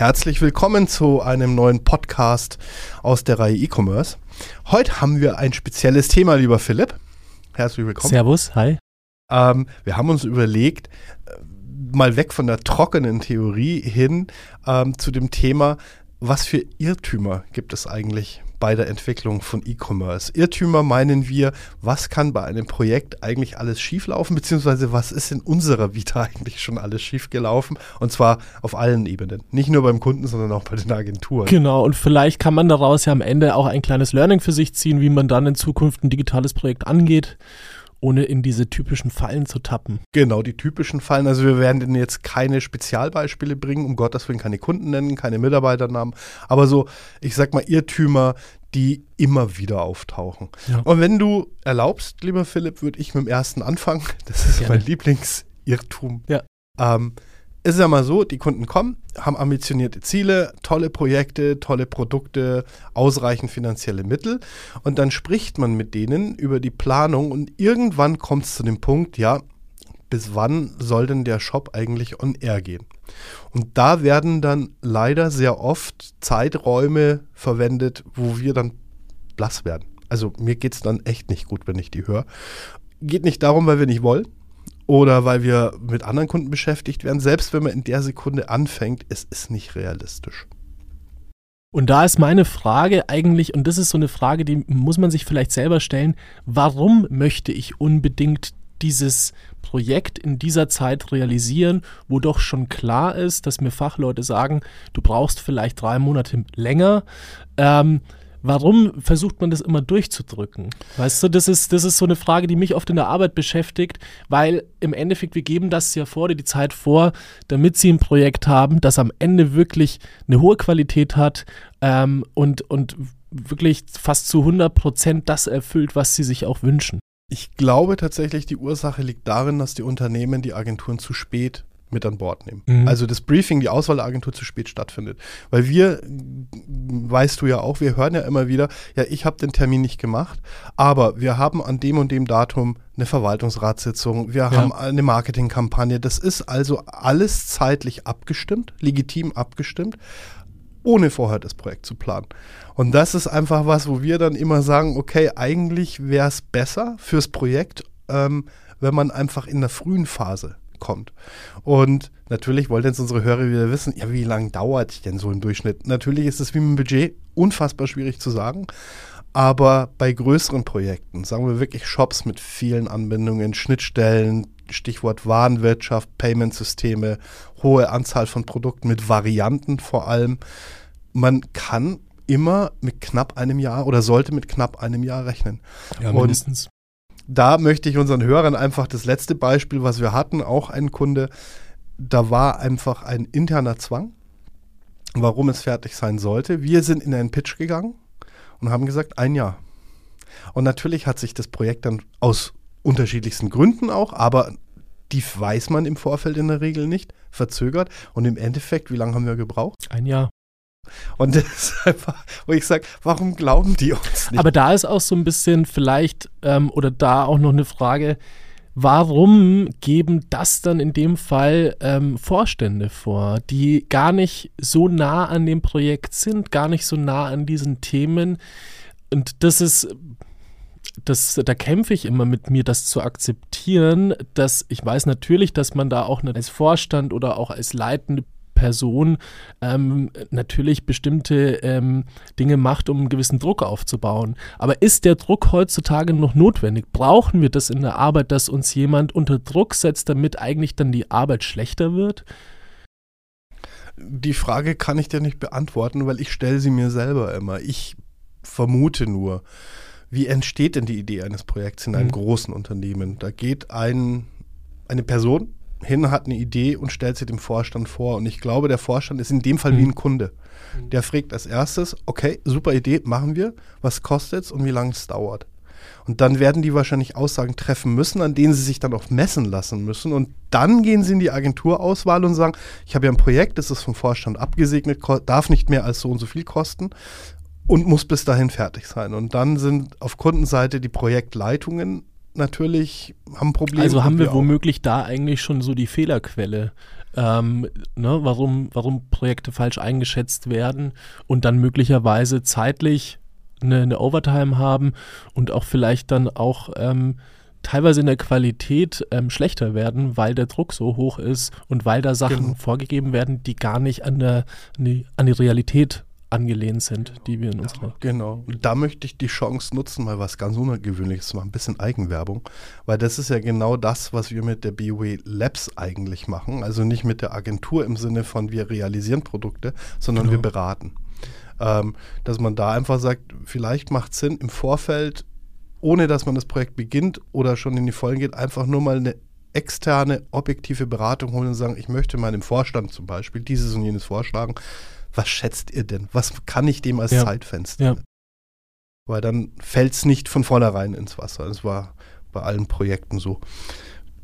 Herzlich willkommen zu einem neuen Podcast aus der Reihe E-Commerce. Heute haben wir ein spezielles Thema, lieber Philipp. Herzlich willkommen. Servus, hi. Ähm, wir haben uns überlegt, äh, mal weg von der trockenen Theorie hin ähm, zu dem Thema, was für Irrtümer gibt es eigentlich bei der Entwicklung von E-Commerce? Irrtümer meinen wir, was kann bei einem Projekt eigentlich alles schieflaufen, beziehungsweise was ist in unserer Vita eigentlich schon alles schiefgelaufen? Und zwar auf allen Ebenen. Nicht nur beim Kunden, sondern auch bei den Agenturen. Genau, und vielleicht kann man daraus ja am Ende auch ein kleines Learning für sich ziehen, wie man dann in Zukunft ein digitales Projekt angeht ohne in diese typischen Fallen zu tappen. Genau, die typischen Fallen. Also wir werden jetzt keine Spezialbeispiele bringen, um Gottes Willen keine Kunden nennen, keine Mitarbeiternamen, aber so, ich sag mal, Irrtümer, die immer wieder auftauchen. Ja. Und wenn du erlaubst, lieber Philipp, würde ich mit dem ersten anfangen. Das ist Gerne. mein Lieblingsirrtum. Ja. Ähm, ist ja mal so, die Kunden kommen, haben ambitionierte Ziele, tolle Projekte, tolle Produkte, ausreichend finanzielle Mittel und dann spricht man mit denen über die Planung und irgendwann kommt es zu dem Punkt, ja, bis wann soll denn der Shop eigentlich on air gehen? Und da werden dann leider sehr oft Zeiträume verwendet, wo wir dann blass werden. Also mir geht es dann echt nicht gut, wenn ich die höre. Geht nicht darum, weil wir nicht wollen, oder weil wir mit anderen Kunden beschäftigt werden. Selbst wenn man in der Sekunde anfängt, es ist nicht realistisch. Und da ist meine Frage eigentlich, und das ist so eine Frage, die muss man sich vielleicht selber stellen, warum möchte ich unbedingt dieses Projekt in dieser Zeit realisieren, wo doch schon klar ist, dass mir Fachleute sagen, du brauchst vielleicht drei Monate länger. Ähm, warum versucht man das immer durchzudrücken? Weißt du, das ist, das ist so eine Frage, die mich oft in der Arbeit beschäftigt, weil im Endeffekt, wir geben das ja vor, die Zeit vor, damit sie ein Projekt haben, das am Ende wirklich eine hohe Qualität hat ähm, und, und wirklich fast zu 100 Prozent das erfüllt, was sie sich auch wünschen. Ich glaube tatsächlich, die Ursache liegt darin, dass die Unternehmen die Agenturen zu spät mit an Bord nehmen. Mhm. Also das Briefing, die Auswahl der Agentur zu spät stattfindet. Weil wir, weißt du ja auch, wir hören ja immer wieder, ja, ich habe den Termin nicht gemacht, aber wir haben an dem und dem Datum eine Verwaltungsratssitzung, wir ja. haben eine Marketingkampagne. Das ist also alles zeitlich abgestimmt, legitim abgestimmt, ohne vorher das Projekt zu planen. Und das ist einfach was, wo wir dann immer sagen, okay, eigentlich wäre es besser fürs Projekt, ähm, wenn man einfach in der frühen Phase kommt. Und natürlich wollten jetzt unsere Hörer wieder wissen, ja, wie lange dauert denn so im Durchschnitt? Natürlich ist es wie mit dem Budget unfassbar schwierig zu sagen. Aber bei größeren Projekten, sagen wir wirklich Shops mit vielen Anbindungen, Schnittstellen, Stichwort Warenwirtschaft, Payment-Systeme, hohe Anzahl von Produkten mit Varianten vor allem, man kann immer mit knapp einem Jahr oder sollte mit knapp einem Jahr rechnen. Ja, mindestens. Da möchte ich unseren Hörern einfach das letzte Beispiel, was wir hatten, auch ein Kunde, da war einfach ein interner Zwang, warum es fertig sein sollte. Wir sind in einen Pitch gegangen und haben gesagt, ein Jahr. Und natürlich hat sich das Projekt dann aus unterschiedlichsten Gründen auch, aber die weiß man im Vorfeld in der Regel nicht, verzögert. Und im Endeffekt, wie lange haben wir gebraucht? Ein Jahr. Und das ist einfach, wo ich sage, warum glauben die uns nicht? Aber da ist auch so ein bisschen vielleicht, ähm, oder da auch noch eine Frage, warum geben das dann in dem Fall ähm, Vorstände vor, die gar nicht so nah an dem Projekt sind, gar nicht so nah an diesen Themen? Und das ist das, da kämpfe ich immer mit mir, das zu akzeptieren, dass ich weiß natürlich, dass man da auch als Vorstand oder auch als leitende Person ähm, natürlich bestimmte ähm, Dinge macht, um einen gewissen Druck aufzubauen. Aber ist der Druck heutzutage noch notwendig? Brauchen wir das in der Arbeit, dass uns jemand unter Druck setzt, damit eigentlich dann die Arbeit schlechter wird? Die Frage kann ich dir nicht beantworten, weil ich stelle sie mir selber immer. Ich vermute nur, wie entsteht denn die Idee eines Projekts in einem mhm. großen Unternehmen? Da geht ein, eine Person hin, hat eine Idee und stellt sie dem Vorstand vor. Und ich glaube, der Vorstand ist in dem Fall mhm. wie ein Kunde. Mhm. Der fragt als erstes, okay, super Idee, machen wir. Was kostet es und wie lange es dauert? Und dann werden die wahrscheinlich Aussagen treffen müssen, an denen sie sich dann auch messen lassen müssen. Und dann gehen sie in die Agenturauswahl und sagen, ich habe ja ein Projekt, das ist vom Vorstand abgesegnet, darf nicht mehr als so und so viel kosten und muss bis dahin fertig sein. Und dann sind auf Kundenseite die Projektleitungen natürlich haben Probleme. Also haben wir womöglich da eigentlich schon so die Fehlerquelle. Ähm, ne, warum, warum Projekte falsch eingeschätzt werden und dann möglicherweise zeitlich eine, eine Overtime haben und auch vielleicht dann auch ähm, teilweise in der Qualität ähm, schlechter werden, weil der Druck so hoch ist und weil da Sachen genau. vorgegeben werden, die gar nicht an, der, an, die, an die Realität angelehnt sind, die wir in unserer. Ja, genau. Und da möchte ich die Chance nutzen, mal was ganz Ungewöhnliches zu machen, ein bisschen Eigenwerbung, weil das ist ja genau das, was wir mit der BOE Labs eigentlich machen. Also nicht mit der Agentur im Sinne von wir realisieren Produkte, sondern genau. wir beraten. Ähm, dass man da einfach sagt, vielleicht macht es Sinn, im Vorfeld ohne dass man das Projekt beginnt oder schon in die Vollen geht, einfach nur mal eine externe, objektive Beratung holen und sagen, ich möchte meinem Vorstand zum Beispiel dieses und jenes vorschlagen. Was schätzt ihr denn? Was kann ich dem als ja. Zeitfenster? Ja. Weil dann fällt es nicht von vornherein ins Wasser. Das war bei allen Projekten so,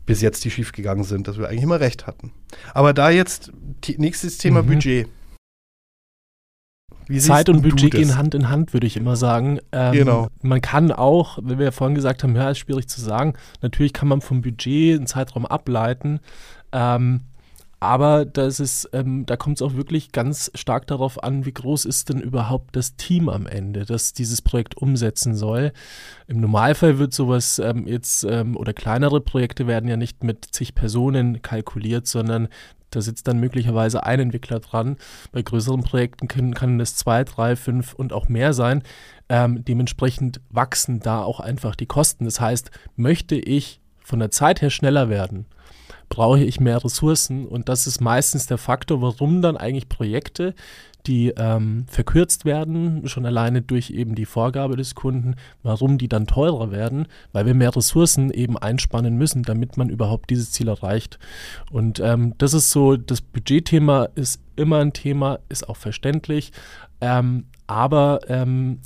bis jetzt die schiefgegangen sind, dass wir eigentlich immer recht hatten. Aber da jetzt nächstes Thema mhm. Budget. Zeit und Budget gehen Hand in Hand, würde ich immer sagen. Ähm, genau. Man kann auch, wie wir ja vorhin gesagt haben, ja, ist schwierig zu sagen. Natürlich kann man vom Budget einen Zeitraum ableiten. Ähm, aber das ist, ähm, da kommt es auch wirklich ganz stark darauf an, wie groß ist denn überhaupt das Team am Ende, das dieses Projekt umsetzen soll. Im Normalfall wird sowas ähm, jetzt, ähm, oder kleinere Projekte werden ja nicht mit zig Personen kalkuliert, sondern da sitzt dann möglicherweise ein Entwickler dran. Bei größeren Projekten können, kann es zwei, drei, fünf und auch mehr sein. Ähm, dementsprechend wachsen da auch einfach die Kosten. Das heißt, möchte ich von der Zeit her schneller werden, brauche ich mehr Ressourcen und das ist meistens der Faktor, warum dann eigentlich Projekte, die ähm, verkürzt werden, schon alleine durch eben die Vorgabe des Kunden, warum die dann teurer werden, weil wir mehr Ressourcen eben einspannen müssen, damit man überhaupt dieses Ziel erreicht. Und ähm, das ist so, das Budgetthema ist immer ein Thema, ist auch verständlich, ähm, aber ähm,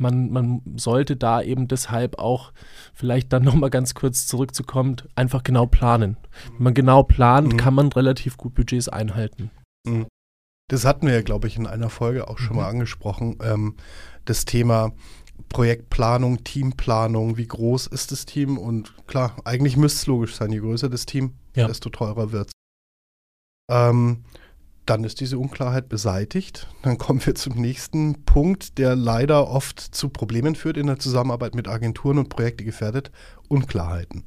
man, man sollte da eben deshalb auch vielleicht dann nochmal ganz kurz zurückzukommen, einfach genau planen. Wenn man genau plant, mhm. kann man relativ gut Budgets einhalten. Mhm. Das hatten wir ja, glaube ich, in einer Folge auch schon mhm. mal angesprochen. Ähm, das Thema Projektplanung, Teamplanung, wie groß ist das Team? Und klar, eigentlich müsste es logisch sein, je größer das Team, ja. desto teurer wird es. Ähm, dann ist diese Unklarheit beseitigt. Dann kommen wir zum nächsten Punkt, der leider oft zu Problemen führt in der Zusammenarbeit mit Agenturen und Projekte gefährdet. Unklarheiten.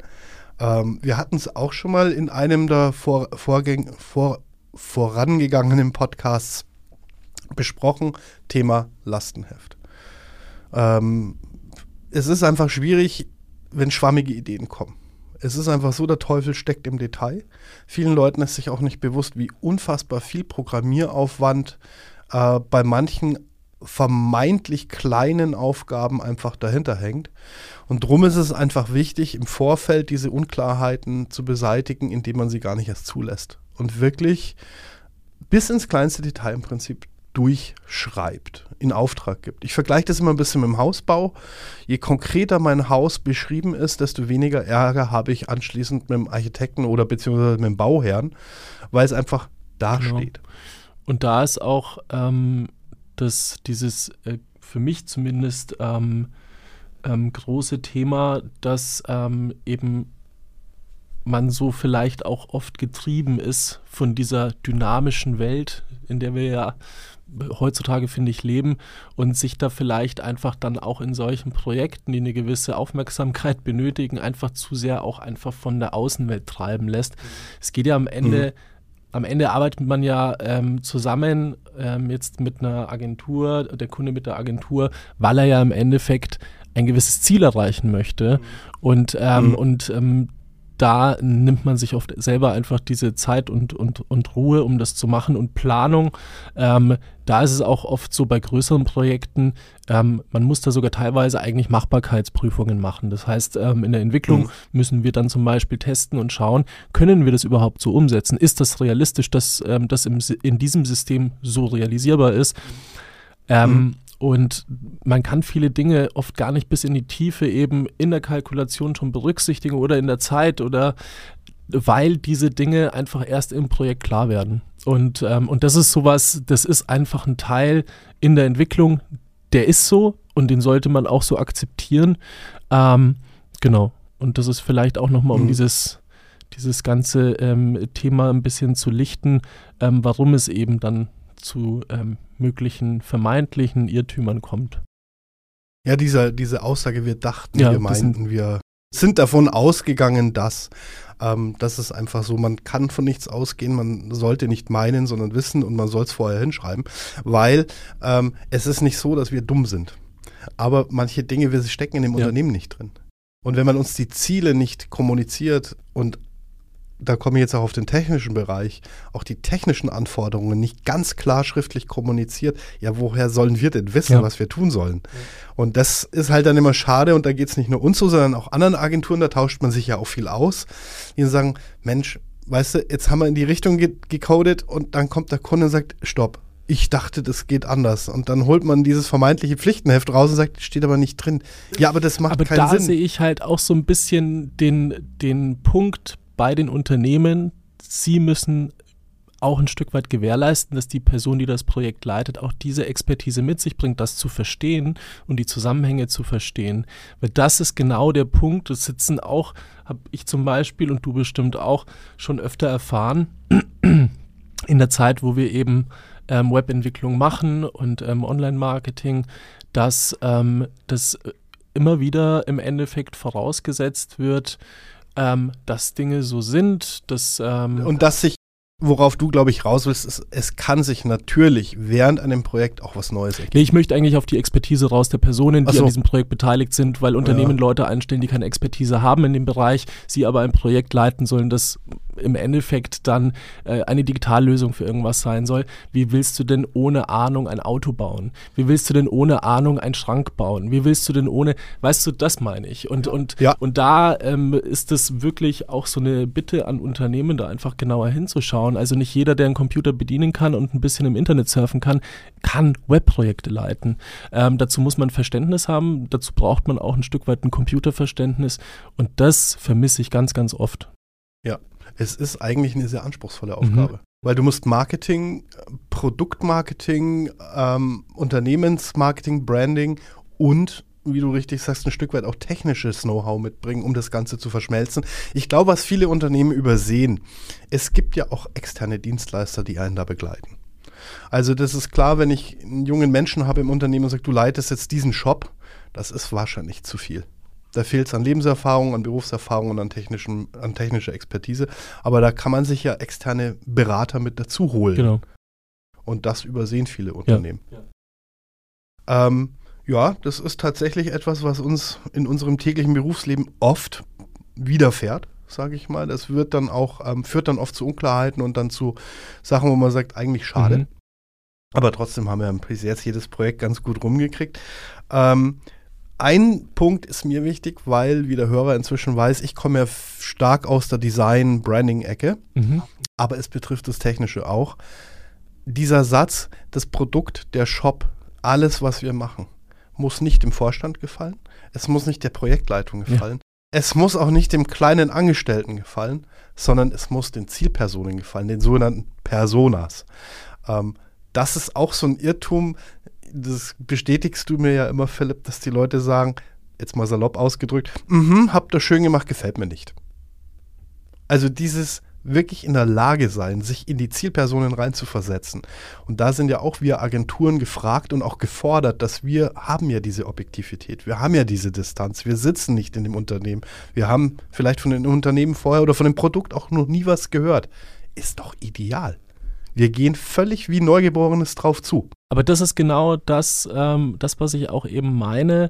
Ähm, wir hatten es auch schon mal in einem der Vor Vorgäng vor vorangegangenen Podcasts besprochen, Thema Lastenheft. Ähm, es ist einfach schwierig, wenn schwammige Ideen kommen. Es ist einfach so, der Teufel steckt im Detail. Vielen Leuten ist sich auch nicht bewusst, wie unfassbar viel Programmieraufwand äh, bei manchen vermeintlich kleinen Aufgaben einfach dahinter hängt. Und darum ist es einfach wichtig, im Vorfeld diese Unklarheiten zu beseitigen, indem man sie gar nicht erst zulässt und wirklich bis ins kleinste Detail im Prinzip durchschreibt, in Auftrag gibt. Ich vergleiche das immer ein bisschen mit dem Hausbau. Je konkreter mein Haus beschrieben ist, desto weniger Ärger habe ich anschließend mit dem Architekten oder beziehungsweise mit dem Bauherrn, weil es einfach dasteht. Genau. Und da ist auch ähm, das, dieses, äh, für mich zumindest, ähm, ähm, große Thema, dass ähm, eben man so vielleicht auch oft getrieben ist von dieser dynamischen Welt, in der wir ja heutzutage, finde ich, leben und sich da vielleicht einfach dann auch in solchen Projekten, die eine gewisse Aufmerksamkeit benötigen, einfach zu sehr auch einfach von der Außenwelt treiben lässt. Es geht ja am Ende, mhm. am Ende arbeitet man ja ähm, zusammen ähm, jetzt mit einer Agentur, der Kunde mit der Agentur, weil er ja im Endeffekt ein gewisses Ziel erreichen möchte. Mhm. Und, ähm, mhm. und ähm, da nimmt man sich oft selber einfach diese Zeit und, und, und Ruhe, um das zu machen und Planung. Ähm, da ist es auch oft so bei größeren Projekten, ähm, man muss da sogar teilweise eigentlich Machbarkeitsprüfungen machen. Das heißt, ähm, in der Entwicklung mhm. müssen wir dann zum Beispiel testen und schauen, können wir das überhaupt so umsetzen? Ist das realistisch, dass ähm, das im, in diesem System so realisierbar ist? Mhm. Und man kann viele Dinge oft gar nicht bis in die Tiefe eben in der Kalkulation schon berücksichtigen oder in der Zeit oder weil diese Dinge einfach erst im Projekt klar werden. Und, ähm, und das ist sowas, das ist einfach ein Teil in der Entwicklung, der ist so und den sollte man auch so akzeptieren. Ähm, genau. und das ist vielleicht auch nochmal um mhm. dieses, dieses ganze ähm, Thema ein bisschen zu lichten, ähm, warum es eben dann zu ähm, möglichen vermeintlichen Irrtümern kommt. Ja, dieser, diese Aussage, wir dachten, ja, wir meinten, wir sind davon ausgegangen, dass. Ähm, das ist einfach so, man kann von nichts ausgehen, man sollte nicht meinen, sondern wissen und man soll es vorher hinschreiben, weil ähm, es ist nicht so, dass wir dumm sind. Aber manche Dinge, wir stecken in dem ja. Unternehmen nicht drin. Und wenn man uns die Ziele nicht kommuniziert und da komme ich jetzt auch auf den technischen Bereich, auch die technischen Anforderungen nicht ganz klar schriftlich kommuniziert, ja, woher sollen wir denn wissen, ja. was wir tun sollen? Ja. Und das ist halt dann immer schade und da geht es nicht nur uns so, sondern auch anderen Agenturen, da tauscht man sich ja auch viel aus, die sagen, Mensch, weißt du, jetzt haben wir in die Richtung ge gecodet und dann kommt der Kunde und sagt, stopp, ich dachte, das geht anders. Und dann holt man dieses vermeintliche Pflichtenheft raus und sagt, steht aber nicht drin. Ja, aber das macht aber keinen Sinn. Aber da sehe ich halt auch so ein bisschen den, den Punkt bei den Unternehmen, sie müssen auch ein Stück weit gewährleisten, dass die Person, die das Projekt leitet, auch diese Expertise mit sich bringt, das zu verstehen und die Zusammenhänge zu verstehen. Weil das ist genau der Punkt. Das sitzen auch, habe ich zum Beispiel und du bestimmt auch schon öfter erfahren, in der Zeit, wo wir eben ähm, Webentwicklung machen und ähm, Online-Marketing, dass ähm, das immer wieder im Endeffekt vorausgesetzt wird, ähm, dass Dinge so sind, dass ähm, und dass sich worauf du, glaube ich, raus willst, ist, es kann sich natürlich während einem Projekt auch was Neues ergeben. Nee, ich möchte eigentlich auf die Expertise raus der Personen, die so. an diesem Projekt beteiligt sind, weil Unternehmen ja. Leute einstellen, die keine Expertise haben in dem Bereich, sie aber ein Projekt leiten sollen, das im Endeffekt dann äh, eine Digitallösung für irgendwas sein soll. Wie willst du denn ohne Ahnung ein Auto bauen? Wie willst du denn ohne Ahnung einen Schrank bauen? Wie willst du denn ohne, weißt du, das meine ich. Und, und, ja. und da ähm, ist es wirklich auch so eine Bitte an Unternehmen, da einfach genauer hinzuschauen. Also nicht jeder, der einen Computer bedienen kann und ein bisschen im Internet surfen kann, kann Webprojekte leiten. Ähm, dazu muss man Verständnis haben, dazu braucht man auch ein Stück weit ein Computerverständnis und das vermisse ich ganz, ganz oft. Ja, es ist eigentlich eine sehr anspruchsvolle Aufgabe. Mhm. Weil du musst Marketing, Produktmarketing, ähm, Unternehmensmarketing, Branding und wie du richtig sagst, ein Stück weit auch technisches Know-how mitbringen, um das Ganze zu verschmelzen. Ich glaube, was viele Unternehmen übersehen, es gibt ja auch externe Dienstleister, die einen da begleiten. Also das ist klar, wenn ich einen jungen Menschen habe im Unternehmen und sage, du leitest jetzt diesen Shop, das ist wahrscheinlich zu viel. Da fehlt es an Lebenserfahrung, an Berufserfahrung und an, technischen, an technischer Expertise. Aber da kann man sich ja externe Berater mit dazu holen. Genau. Und das übersehen viele Unternehmen. Ja. Ähm, ja, das ist tatsächlich etwas, was uns in unserem täglichen Berufsleben oft widerfährt, sage ich mal. Das wird dann auch, ähm, führt dann oft zu Unklarheiten und dann zu Sachen, wo man sagt, eigentlich schade. Mhm. Aber trotzdem haben wir bis jetzt jedes Projekt ganz gut rumgekriegt. Ähm, ein Punkt ist mir wichtig, weil, wie der Hörer inzwischen weiß, ich komme ja stark aus der Design-Branding-Ecke, mhm. aber es betrifft das Technische auch. Dieser Satz, das Produkt, der Shop, alles, was wir machen, muss nicht dem Vorstand gefallen, es muss nicht der Projektleitung gefallen, ja. es muss auch nicht dem kleinen Angestellten gefallen, sondern es muss den Zielpersonen gefallen, den sogenannten Personas. Ähm, das ist auch so ein Irrtum, das bestätigst du mir ja immer, Philipp, dass die Leute sagen, jetzt mal salopp ausgedrückt, mhm, habt ihr schön gemacht, gefällt mir nicht. Also dieses wirklich in der Lage sein, sich in die Zielpersonen reinzuversetzen. Und da sind ja auch wir Agenturen gefragt und auch gefordert, dass wir haben ja diese Objektivität, wir haben ja diese Distanz, wir sitzen nicht in dem Unternehmen, wir haben vielleicht von den Unternehmen vorher oder von dem Produkt auch noch nie was gehört. Ist doch ideal. Wir gehen völlig wie Neugeborenes drauf zu. Aber das ist genau das, ähm, das, was ich auch eben meine.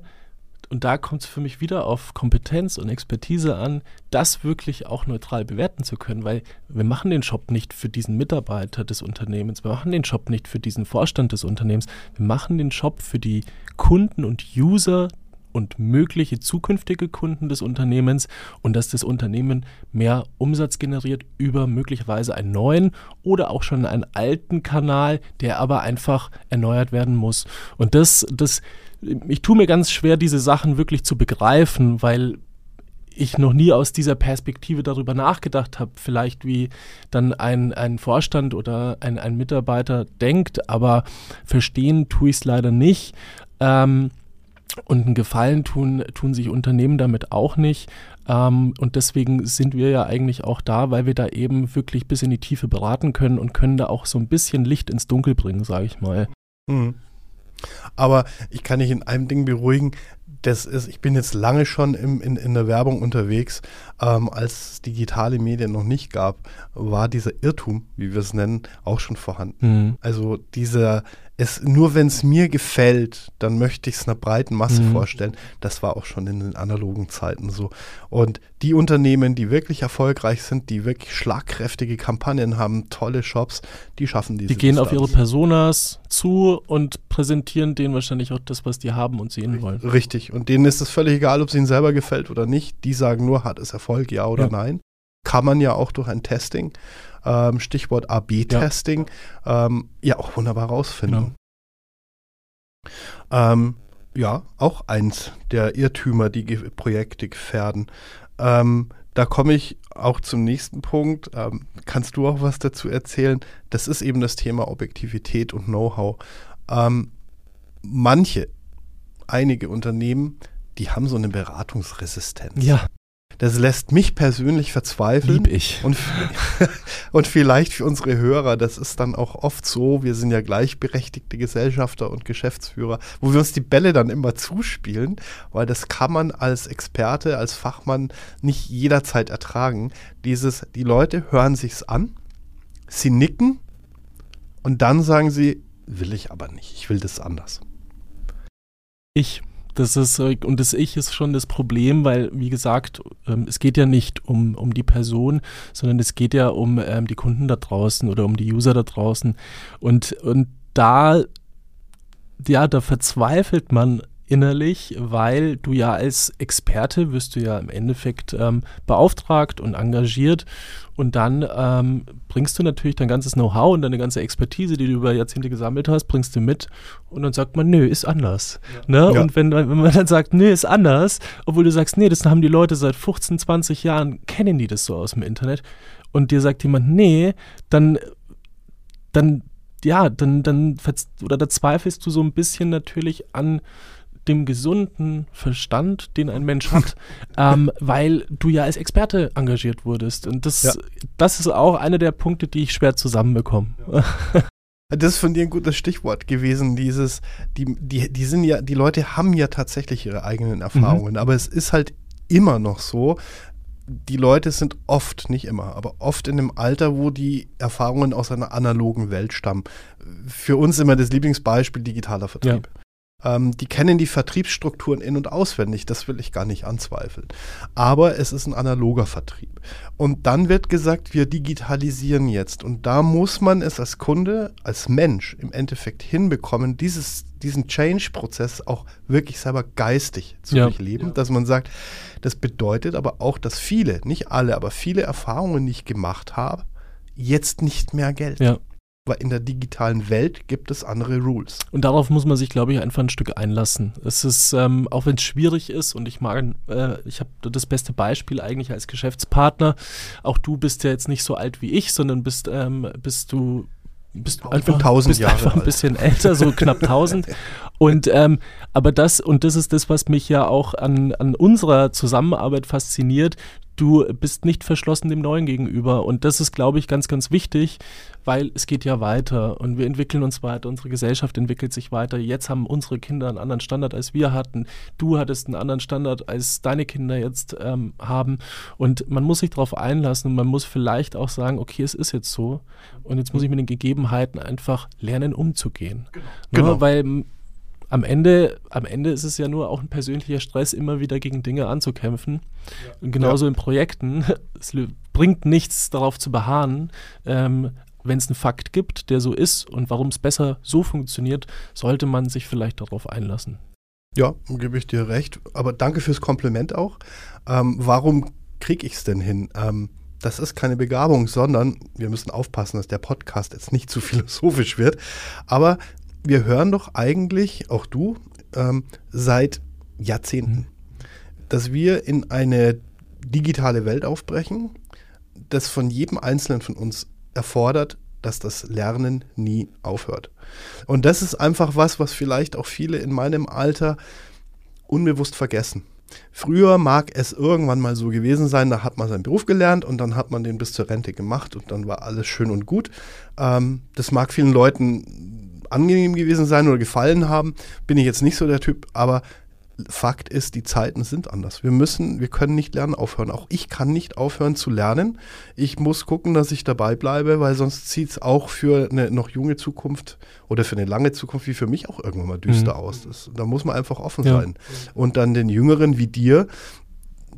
Und da kommt es für mich wieder auf Kompetenz und Expertise an, das wirklich auch neutral bewerten zu können, weil wir machen den Job nicht für diesen Mitarbeiter des Unternehmens, wir machen den Job nicht für diesen Vorstand des Unternehmens, wir machen den Job für die Kunden und User und mögliche zukünftige Kunden des Unternehmens und dass das Unternehmen mehr Umsatz generiert über möglicherweise einen neuen oder auch schon einen alten Kanal, der aber einfach erneuert werden muss. Und das, das, ich tue mir ganz schwer, diese Sachen wirklich zu begreifen, weil ich noch nie aus dieser Perspektive darüber nachgedacht habe, vielleicht wie dann ein, ein Vorstand oder ein, ein Mitarbeiter denkt, aber verstehen tue ich es leider nicht. Ähm, Und einen Gefallen tun, tun sich Unternehmen damit auch nicht. Ähm, und deswegen sind wir ja eigentlich auch da, weil wir da eben wirklich bis in die Tiefe beraten können und können da auch so ein bisschen Licht ins Dunkel bringen, sage ich mal. Mhm. Aber ich kann dich in einem Ding beruhigen, das ist, ich bin jetzt lange schon im, in, in der Werbung unterwegs. Ähm, als es digitale Medien noch nicht gab, war dieser Irrtum, wie wir es nennen, auch schon vorhanden. Mhm. Also dieser, es, nur wenn es mir gefällt, dann möchte ich es einer breiten Masse mhm. vorstellen. Das war auch schon in den analogen Zeiten so. Und die Unternehmen, die wirklich erfolgreich sind, die wirklich schlagkräftige Kampagnen haben, tolle Shops, die schaffen diese. Die gehen Distanz. auf ihre Personas zu und präsentieren denen wahrscheinlich auch das, was die haben und sehen wollen. Richtig. Und denen ist es völlig egal, ob es ihnen selber gefällt oder nicht. Die sagen nur, hat es Erfolg, ja oder ja. nein. Kann man ja auch durch ein Testing ähm, Stichwort AB-Testing, ja. Ähm, ja. auch wunderbar rausfinden. Genau. Ähm, ja, auch eins der Irrtümer, die Ge Projekte gefährden. Ähm, da komme ich auch zum nächsten Punkt. Ähm, kannst du auch was dazu erzählen? Das ist eben das Thema Objektivität und Know-how. Ähm, manche, einige Unternehmen, die haben so eine Beratungsresistenz. Ja. Das lässt mich persönlich verzweifeln. Lieb ich. Und, und vielleicht für unsere Hörer, das ist dann auch oft so, wir sind ja gleichberechtigte Gesellschafter und Geschäftsführer, wo wir uns die Bälle dann immer zuspielen, weil das kann man als Experte, als Fachmann nicht jederzeit ertragen. Dieses, die Leute hören sich's an, sie nicken und dann sagen sie, will ich aber nicht, ich will das anders. Ich das ist, äh, und das Ich ist schon das Problem, weil, wie gesagt, ähm, es geht ja nicht um, um die Person, sondern es geht ja um ähm, die Kunden da draußen oder um die User da draußen. Und, und da, ja, da verzweifelt man innerlich, weil du ja als Experte wirst du ja im Endeffekt ähm, beauftragt und engagiert und dann ähm, bringst du natürlich dein ganzes Know-how und deine ganze Expertise, die du über Jahrzehnte gesammelt hast, bringst du mit und dann sagt man, nö, ist anders. Ja. Ne? Ja. Und wenn, wenn man dann sagt, nö, ist anders, obwohl du sagst, nee, das haben die Leute seit 15, 20 Jahren, kennen die das so aus dem Internet und dir sagt jemand, nee, dann dann ja, dann, dann, oder da zweifelst du so ein bisschen natürlich an dem gesunden Verstand, den ein Mensch hat, ähm, weil du ja als Experte engagiert wurdest. Und das, ja. das ist auch einer der Punkte, die ich schwer zusammenbekomme. Ja. Das ist von dir ein gutes Stichwort gewesen, dieses, die, die, die sind ja, die Leute haben ja tatsächlich ihre eigenen Erfahrungen, mhm. aber es ist halt immer noch so, die Leute sind oft, nicht immer, aber oft in dem Alter, wo die Erfahrungen aus einer analogen Welt stammen. Für uns immer das Lieblingsbeispiel digitaler Vertrieb. Ja. Ähm, die kennen die Vertriebsstrukturen in- und auswendig, das will ich gar nicht anzweifeln. Aber es ist ein analoger Vertrieb. Und dann wird gesagt, wir digitalisieren jetzt. Und da muss man es als Kunde, als Mensch im Endeffekt hinbekommen, dieses, diesen Change-Prozess auch wirklich selber geistig zu ja. durchleben, ja. dass man sagt, das bedeutet aber auch, dass viele, nicht alle, aber viele Erfahrungen, die ich gemacht habe, jetzt nicht mehr gelten. Ja. Aber in der digitalen Welt gibt es andere Rules. Und darauf muss man sich, glaube ich, einfach ein Stück einlassen. Es ist, ähm, auch wenn es schwierig ist, und ich mag, äh, ich habe das beste Beispiel eigentlich als Geschäftspartner. Auch du bist ja jetzt nicht so alt wie ich, sondern bist, ähm, bist du bist einfach, bist einfach ein bisschen älter, so knapp 1000. Und ähm, aber das und das ist das, was mich ja auch an, an unserer Zusammenarbeit fasziniert du bist nicht verschlossen dem Neuen gegenüber. Und das ist, glaube ich, ganz, ganz wichtig, weil es geht ja weiter und wir entwickeln uns weiter, unsere Gesellschaft entwickelt sich weiter. Jetzt haben unsere Kinder einen anderen Standard, als wir hatten. Du hattest einen anderen Standard, als deine Kinder jetzt ähm, haben. Und man muss sich darauf einlassen und man muss vielleicht auch sagen, okay, es ist jetzt so. Und jetzt muss ich mit den Gegebenheiten einfach lernen, umzugehen. Genau. Ne? genau. Weil am Ende, am Ende ist es ja nur auch ein persönlicher Stress, immer wieder gegen Dinge anzukämpfen. Ja. Und genauso ja. in Projekten. Es bringt nichts darauf zu beharren. Ähm, wenn es einen Fakt gibt, der so ist und warum es besser so funktioniert, sollte man sich vielleicht darauf einlassen. Ja, gebe ich dir recht. Aber danke fürs Kompliment auch. Ähm, warum kriege ich es denn hin? Ähm, das ist keine Begabung, sondern wir müssen aufpassen, dass der Podcast jetzt nicht zu philosophisch wird. Aber wir hören doch eigentlich, auch du, ähm, seit Jahrzehnten, mhm. dass wir in eine digitale Welt aufbrechen, das von jedem Einzelnen von uns erfordert, dass das Lernen nie aufhört. Und das ist einfach was, was vielleicht auch viele in meinem Alter unbewusst vergessen. Früher mag es irgendwann mal so gewesen sein, da hat man seinen Beruf gelernt und dann hat man den bis zur Rente gemacht und dann war alles schön und gut. Ähm, das mag vielen Leuten angenehm gewesen sein oder gefallen haben, bin ich jetzt nicht so der Typ, aber Fakt ist, die Zeiten sind anders. Wir müssen, wir können nicht lernen aufhören. Auch ich kann nicht aufhören zu lernen. Ich muss gucken, dass ich dabei bleibe, weil sonst sieht es auch für eine noch junge Zukunft oder für eine lange Zukunft wie für mich auch irgendwann mal düster mhm. aus. Das, da muss man einfach offen ja. sein. Und dann den Jüngeren wie dir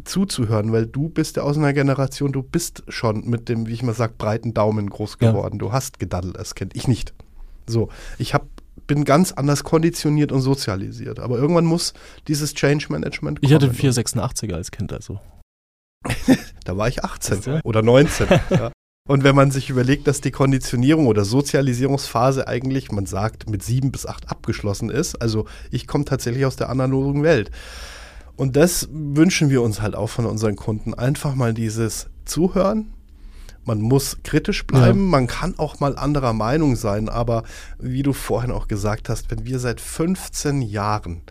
zuzuhören, weil du bist ja aus einer Generation, du bist schon mit dem, wie ich mal sage, breiten Daumen groß geworden. Ja. Du hast gedaddelt, das kennt ich nicht. So, ich habe bin ganz anders konditioniert und sozialisiert. Aber irgendwann muss dieses Change Management kommen. Ich hatte 486er als Kind, also. da war ich 18 oder 19. ja. Und wenn man sich überlegt, dass die Konditionierung oder Sozialisierungsphase eigentlich, man sagt, mit sieben bis acht abgeschlossen ist, also ich komme tatsächlich aus der analogen Welt. Und das wünschen wir uns halt auch von unseren Kunden. Einfach mal dieses Zuhören, man muss kritisch bleiben, ja. man kann auch mal anderer Meinung sein, aber wie du vorhin auch gesagt hast, wenn wir seit 15 Jahren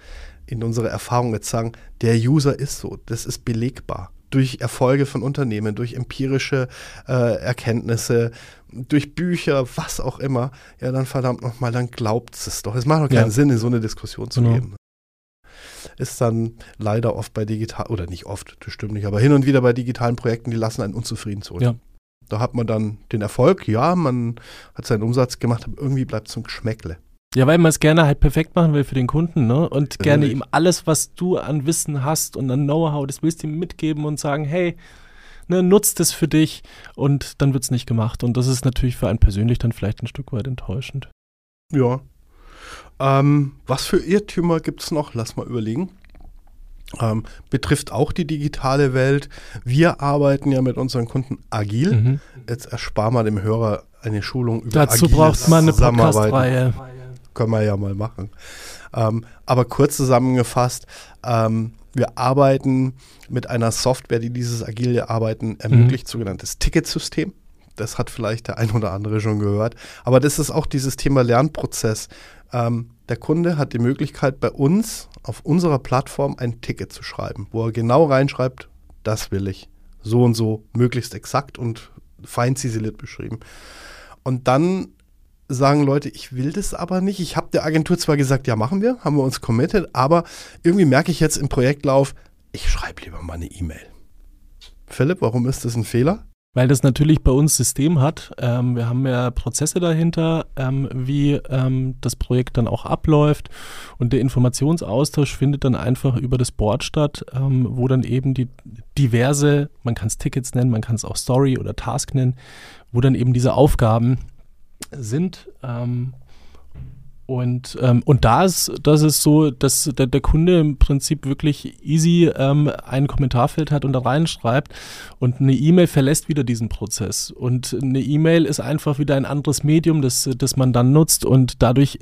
in unserer Erfahrung jetzt sagen, der User ist so, das ist belegbar durch Erfolge von Unternehmen, durch empirische äh, Erkenntnisse, durch Bücher, was auch immer, ja, dann verdammt nochmal, dann glaubt es doch. Es macht doch keinen ja. Sinn, in so eine Diskussion zu genau. gehen. Ist dann leider oft bei digital, oder nicht oft, das stimmt nicht, aber hin und wieder bei digitalen Projekten, die lassen einen unzufrieden zurück. Ja. Da hat man dann den Erfolg, ja, man hat seinen Umsatz gemacht, aber irgendwie bleibt es zum Geschmäckle. Ja, weil man es gerne halt perfekt machen will für den Kunden, ne? Und gerne ihm alles, was du an Wissen hast und an Know-how, das willst du ihm mitgeben und sagen, hey, ne, nutzt es für dich und dann wird es nicht gemacht. Und das ist natürlich für einen persönlich dann vielleicht ein Stück weit enttäuschend. Ja. Ähm, was für Irrtümer gibt es noch? Lass mal überlegen. Ähm, betrifft auch die digitale Welt. Wir arbeiten ja mit unseren Kunden agil. Mhm. Jetzt ersparen wir dem Hörer eine Schulung über Dazu braucht man eine Podcast-Reihe. Können wir ja mal machen. Ähm, aber kurz zusammengefasst, ähm, wir arbeiten mit einer Software, die dieses agile Arbeiten ermöglicht, mhm. sogenanntes Ticketsystem. Das hat vielleicht der ein oder andere schon gehört. Aber das ist auch dieses Thema Lernprozess. Ähm, der Kunde hat die Möglichkeit, bei uns auf unserer Plattform ein Ticket zu schreiben, wo er genau reinschreibt, das will ich. So und so, möglichst exakt und fein ziseliert beschrieben. Und dann sagen Leute, ich will das aber nicht. Ich habe der Agentur zwar gesagt, ja, machen wir, haben wir uns committed, aber irgendwie merke ich jetzt im Projektlauf, ich schreibe lieber mal eine E-Mail. Philipp, warum ist das ein Fehler? Weil das natürlich bei uns System hat. Ähm, wir haben ja Prozesse dahinter, ähm, wie ähm, das Projekt dann auch abläuft. Und der Informationsaustausch findet dann einfach über das Board statt, ähm, wo dann eben die diverse, man kann es Tickets nennen, man kann es auch Story oder Task nennen, wo dann eben diese Aufgaben sind. Und, ähm, und da ist, das ist so, dass der, der Kunde im Prinzip wirklich easy ähm, ein Kommentarfeld hat und da reinschreibt und eine E-Mail verlässt wieder diesen Prozess. Und eine E-Mail ist einfach wieder ein anderes Medium, das, das man dann nutzt und dadurch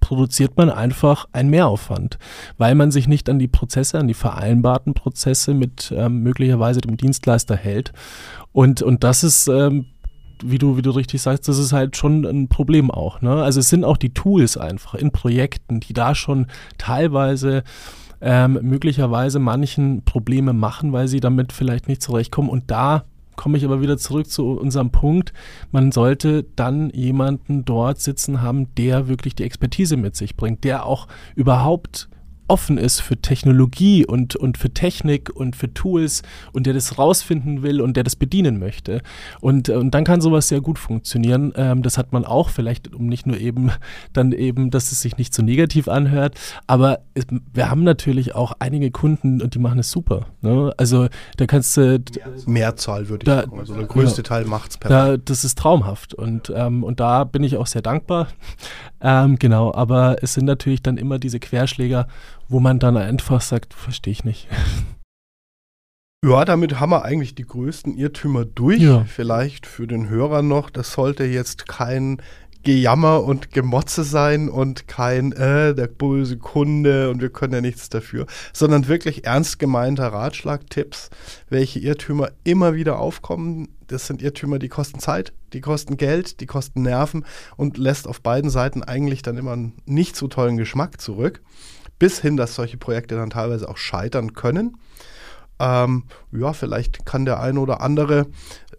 produziert man einfach einen Mehraufwand, weil man sich nicht an die Prozesse, an die vereinbarten Prozesse mit ähm, möglicherweise dem Dienstleister hält. Und, und das ist ähm, wie du, wie du richtig sagst, das ist halt schon ein Problem auch. Ne? Also es sind auch die Tools einfach in Projekten, die da schon teilweise ähm, möglicherweise manchen Probleme machen, weil sie damit vielleicht nicht zurechtkommen. Und da komme ich aber wieder zurück zu unserem Punkt. Man sollte dann jemanden dort sitzen haben, der wirklich die Expertise mit sich bringt, der auch überhaupt offen ist für Technologie und, und für Technik und für Tools und der das rausfinden will und der das bedienen möchte. Und, und dann kann sowas sehr gut funktionieren. Ähm, das hat man auch vielleicht, um nicht nur eben dann eben, dass es sich nicht so negativ anhört, aber es, wir haben natürlich auch einige Kunden und die machen es super. Ne? Also da kannst du... Mehrzahl würde ich da, sagen. Also der größte ja, Teil macht es perfekt. das ist traumhaft und, ähm, und da bin ich auch sehr dankbar. Ähm, genau, aber es sind natürlich dann immer diese Querschläger wo man dann einfach sagt, verstehe ich nicht. Ja, damit haben wir eigentlich die größten Irrtümer durch. Ja. Vielleicht für den Hörer noch, das sollte jetzt kein Gejammer und Gemotze sein und kein, äh, der böse Kunde und wir können ja nichts dafür, sondern wirklich ernst gemeinter Ratschlagtipps, welche Irrtümer immer wieder aufkommen. Das sind Irrtümer, die kosten Zeit, die kosten Geld, die kosten Nerven und lässt auf beiden Seiten eigentlich dann immer einen nicht so tollen Geschmack zurück bis hin, dass solche Projekte dann teilweise auch scheitern können. Ähm, ja, vielleicht kann der eine oder andere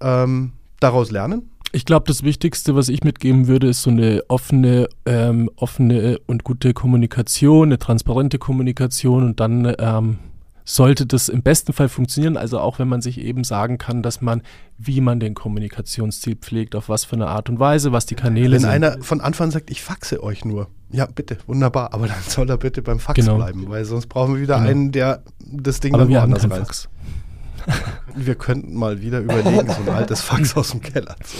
ähm, daraus lernen. Ich glaube, das Wichtigste, was ich mitgeben würde, ist so eine offene, ähm, offene und gute Kommunikation, eine transparente Kommunikation und dann ähm, sollte das im besten Fall funktionieren. Also auch wenn man sich eben sagen kann, dass man, wie man den Kommunikationsziel pflegt, auf was für eine Art und Weise, was die Kanäle wenn sind. Wenn einer von Anfang sagt, ich faxe euch nur, ja bitte, wunderbar, aber dann soll er bitte beim Fax genau. bleiben, weil sonst brauchen wir wieder genau. einen, der das Ding aber dann woanders rein. Wir könnten mal wieder überlegen, so ein altes Fax aus dem Keller. So.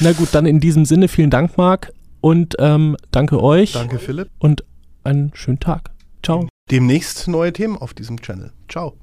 Na gut, dann in diesem Sinne vielen Dank, Marc. Und ähm, danke euch. Danke, Philipp. Und einen schönen Tag. Ciao. Demnächst neue Themen auf diesem Channel. Ciao.